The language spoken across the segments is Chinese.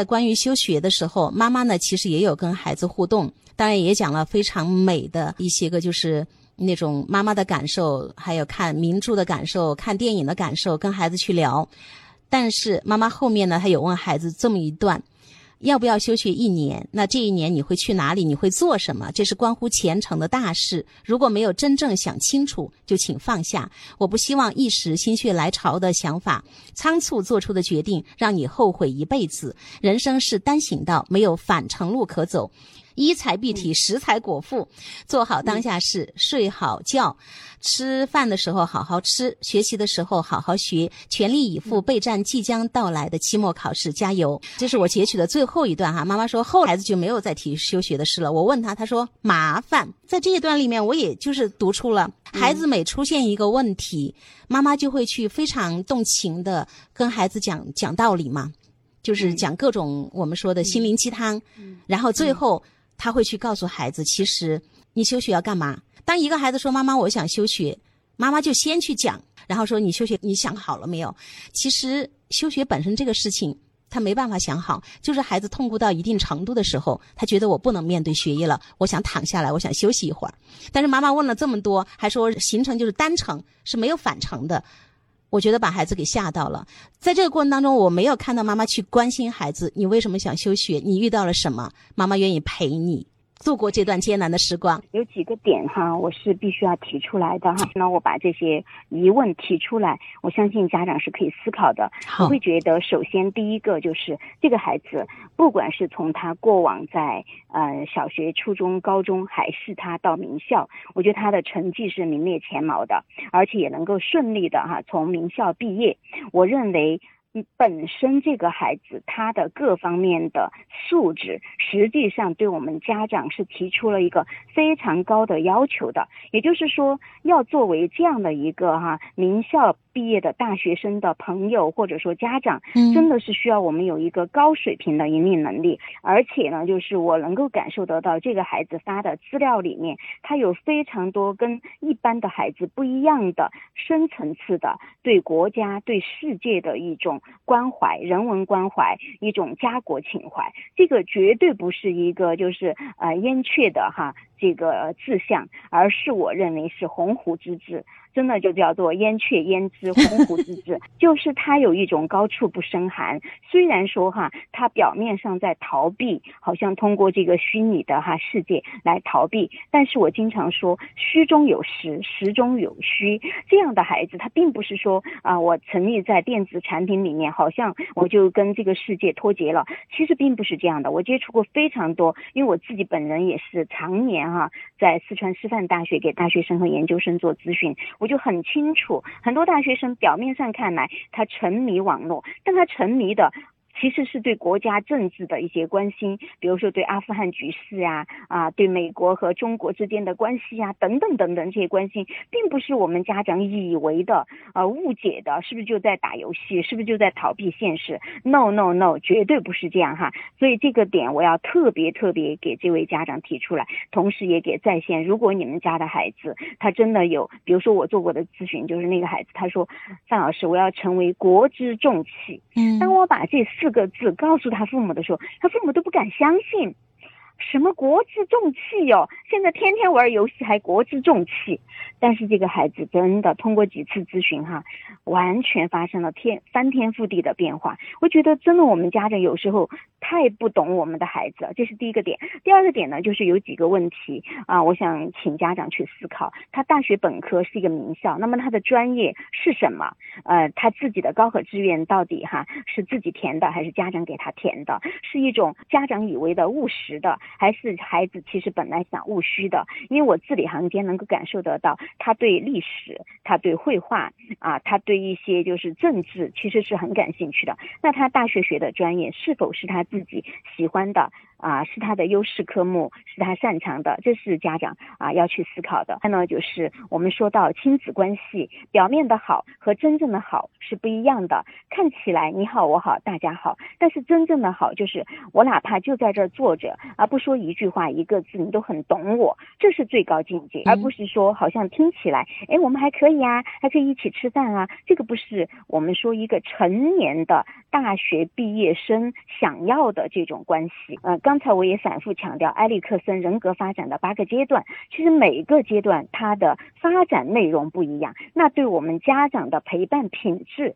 在关于休学的时候，妈妈呢其实也有跟孩子互动，当然也讲了非常美的一些个，就是那种妈妈的感受，还有看名著的感受、看电影的感受，跟孩子去聊。但是妈妈后面呢，她有问孩子这么一段。要不要休学一年？那这一年你会去哪里？你会做什么？这是关乎前程的大事。如果没有真正想清楚，就请放下。我不希望一时心血来潮的想法、仓促做出的决定，让你后悔一辈子。人生是单行道，没有返程路可走。一财必体，食材果腹，做好当下事，睡好觉，吃饭的时候好好吃，学习的时候好好学，全力以赴备战即将到来的期末考试，加油！这是我截取的最后一段哈。妈妈说，后孩子就没有再提休学的事了。我问他，他说麻烦。在这一段里面，我也就是读出了孩子每出现一个问题，妈妈就会去非常动情的跟孩子讲讲道理嘛，就是讲各种我们说的心灵鸡汤，然后最后。他会去告诉孩子，其实你休学要干嘛？当一个孩子说“妈妈，我想休学”，妈妈就先去讲，然后说：“你休学，你想好了没有？”其实休学本身这个事情，他没办法想好，就是孩子痛苦到一定程度的时候，他觉得我不能面对学业了，我想躺下来，我想休息一会儿。但是妈妈问了这么多，还说行程就是单程是没有返程的，我觉得把孩子给吓到了。在这个过程当中，我没有看到妈妈去关心孩子，你为什么想休学？你遇到了什么？妈妈愿意陪你。度过这段艰难的时光，有几个点哈，我是必须要提出来的哈。那我把这些疑问提出来，我相信家长是可以思考的。我会觉得，首先第一个就是这个孩子，不管是从他过往在呃小学、初中、高中，还是他到名校，我觉得他的成绩是名列前茅的，而且也能够顺利的哈从名校毕业。我认为。本身这个孩子他的各方面的素质，实际上对我们家长是提出了一个非常高的要求的。也就是说，要作为这样的一个哈名校毕业的大学生的朋友或者说家长，真的是需要我们有一个高水平的引领能力。而且呢，就是我能够感受得到，这个孩子发的资料里面，他有非常多跟一般的孩子不一样的深层次的对国家、对世界的一种。关怀人文关怀，一种家国情怀，这个绝对不是一个就是呃燕雀的哈这个志向，而是我认为是鸿鹄之志。真的就叫做燕雀焉知鸿鹄之志，就是他有一种高处不胜寒。虽然说哈，他表面上在逃避，好像通过这个虚拟的哈世界来逃避，但是我经常说，虚中有实，实中有虚。这样的孩子，他并不是说啊，我沉溺在电子产品里面，好像我就跟这个世界脱节了。其实并不是这样的。我接触过非常多，因为我自己本人也是常年啊在四川师范大学给大学生和研究生做咨询。我就很清楚，很多大学生表面上看来他沉迷网络，但他沉迷的。其实是对国家政治的一些关心，比如说对阿富汗局势呀，啊，对美国和中国之间的关系呀，等等等等这些关心，并不是我们家长以为的，呃，误解的，是不是就在打游戏，是不是就在逃避现实？No No No，绝对不是这样哈。所以这个点我要特别特别给这位家长提出来，同时也给在线，如果你们家的孩子他真的有，比如说我做过的咨询，就是那个孩子他说，范老师，我要成为国之重器。嗯，当我把这四个字告诉他父母的时候，他父母都不敢相信，什么国之重器哟！现在天天玩游戏还国之重器。但是这个孩子真的通过几次咨询哈，完全发生了天翻天覆地的变化。我觉得真的我们家长有时候太不懂我们的孩子，这是第一个点。第二个点呢，就是有几个问题啊，我想请家长去思考。他大学本科是一个名校，那么他的专业是什么？呃，他自己的高考志愿到底哈是自己填的还是家长给他填的？是一种家长以为的务实的，还是孩子其实本来想务虚的？因为我字里行间能够感受得到。他对历史，他对绘画啊，他对一些就是政治，其实是很感兴趣的。那他大学学的专业是否是他自自己喜欢的？啊是他的优势科目，是他擅长的，这是家长啊要去思考的。还呢，就是我们说到亲子关系，表面的好和真正的好是不一样的。看起来你好我好大家好，但是真正的好就是我哪怕就在这儿坐着，而不说一句话一个字，你都很懂我，这是最高境界，而不是说好像听起来，哎，我们还可以啊，还可以一起吃饭啊，这个不是我们说一个成年的大学毕业生想要的这种关系。呃，刚才我也反复强调，埃里克森人格发展的八个阶段，其实每个阶段它的发展内容不一样，那对我们家长的陪伴品质。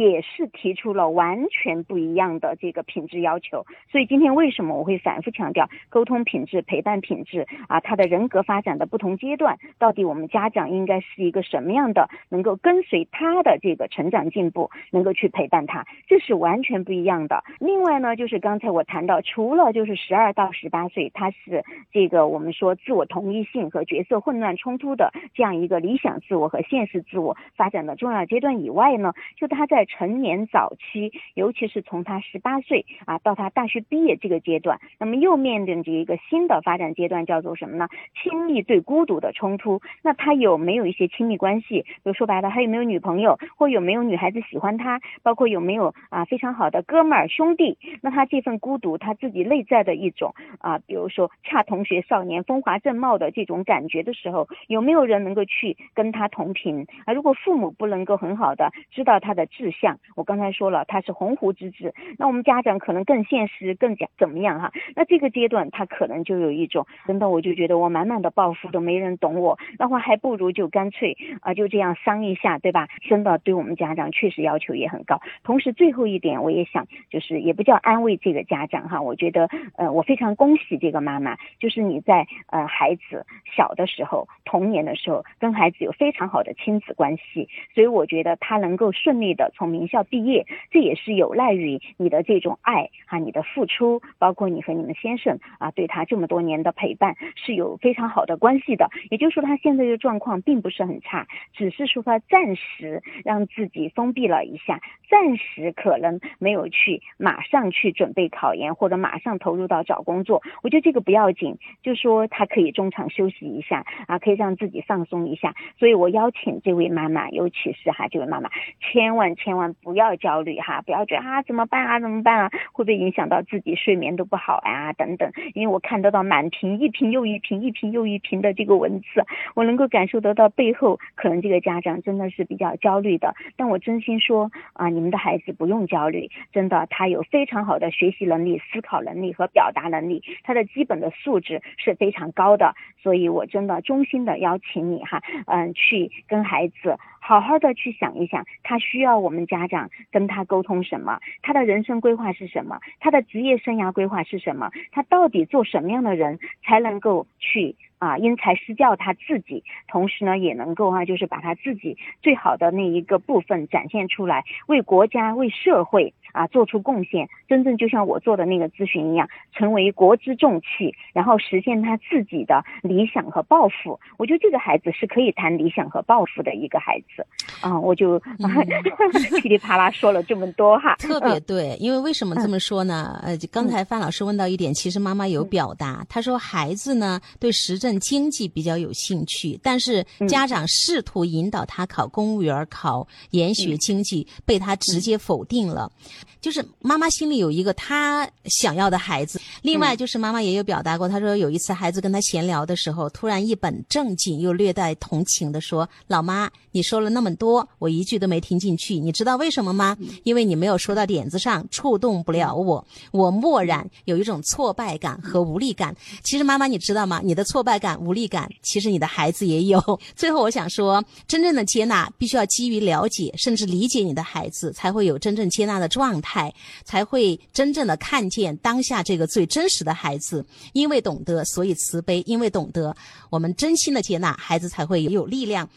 也是提出了完全不一样的这个品质要求，所以今天为什么我会反复强调沟通品质、陪伴品质啊？他的人格发展的不同阶段，到底我们家长应该是一个什么样的，能够跟随他的这个成长进步，能够去陪伴他，这是完全不一样的。另外呢，就是刚才我谈到，除了就是十二到十八岁，他是这个我们说自我同一性和角色混乱冲突的这样一个理想自我和现实自我发展的重要阶段以外呢，就他在成年早期，尤其是从他十八岁啊到他大学毕业这个阶段，那么又面临着一个新的发展阶段，叫做什么呢？亲密对孤独的冲突。那他有没有一些亲密关系？比如说白了，他有没有女朋友，或有没有女孩子喜欢他？包括有没有啊非常好的哥们儿兄弟？那他这份孤独，他自己内在的一种啊，比如说恰同学少年风华正茂的这种感觉的时候，有没有人能够去跟他同频啊？如果父母不能够很好的知道他的志像，我刚才说了，他是鸿鹄之志，那我们家长可能更现实，更加怎么样哈？那这个阶段他可能就有一种，真的我就觉得我满满的抱负都没人懂我，那我还不如就干脆啊就这样伤一下，对吧？真的对我们家长确实要求也很高。同时最后一点，我也想就是也不叫安慰这个家长哈，我觉得呃我非常恭喜这个妈妈，就是你在呃孩子小的时候，童年的时候跟孩子有非常好的亲子关系，所以我觉得他能够顺利的从名校。毕业，这也是有赖于你的这种爱啊，你的付出，包括你和你们先生啊，对他这么多年的陪伴是有非常好的关系的。也就是说，他现在的状况并不是很差，只是说他暂时让自己封闭了一下，暂时可能没有去马上去准备考研或者马上投入到找工作。我觉得这个不要紧，就说他可以中场休息一下啊，可以让自己放松一下。所以我邀请这位妈妈，尤其是哈这位妈妈，千万千万不。要焦虑哈，不要觉得啊怎么办啊怎么办啊，会不会影响到自己睡眠都不好啊等等。因为我看得到满屏一屏又一屏一屏又一屏的这个文字，我能够感受得到背后可能这个家长真的是比较焦虑的。但我真心说啊，你们的孩子不用焦虑，真的他有非常好的学习能力、思考能力和表达能力，他的基本的素质是非常高的。所以我真的衷心的邀请你哈，嗯，去跟孩子好好的去想一想，他需要我们家长。跟他沟通什么？他的人生规划是什么？他的职业生涯规划是什么？他到底做什么样的人才能够去啊因材施教他自己？同时呢，也能够啊，就是把他自己最好的那一个部分展现出来，为国家、为社会。啊，做出贡献，真正就像我做的那个咨询一样，成为国之重器，然后实现他自己的理想和抱负。我觉得这个孩子是可以谈理想和抱负的一个孩子。啊，我就 噼里啪啦说了这么多哈，特别对。因为为什么这么说呢？呃，刚才范老师问到一点，其实妈妈有表达，她说孩子呢对时政经济比较有兴趣，但是家长试图引导他考公务员、考研学经济，被他直接否定了。就是妈妈心里有一个她想要的孩子，另外就是妈妈也有表达过，她说有一次孩子跟她闲聊的时候，突然一本正经又略带同情的说：“老妈，你说了那么多，我一句都没听进去，你知道为什么吗？因为你没有说到点子上，触动不了我，我默然有一种挫败感和无力感。其实妈妈你知道吗？你的挫败感、无力感，其实你的孩子也有。最后我想说，真正的接纳必须要基于了解甚至理解你的孩子，才会有真正接纳的状。态才会真正的看见当下这个最真实的孩子，因为懂得，所以慈悲；因为懂得，我们真心的接纳孩子，才会有力量。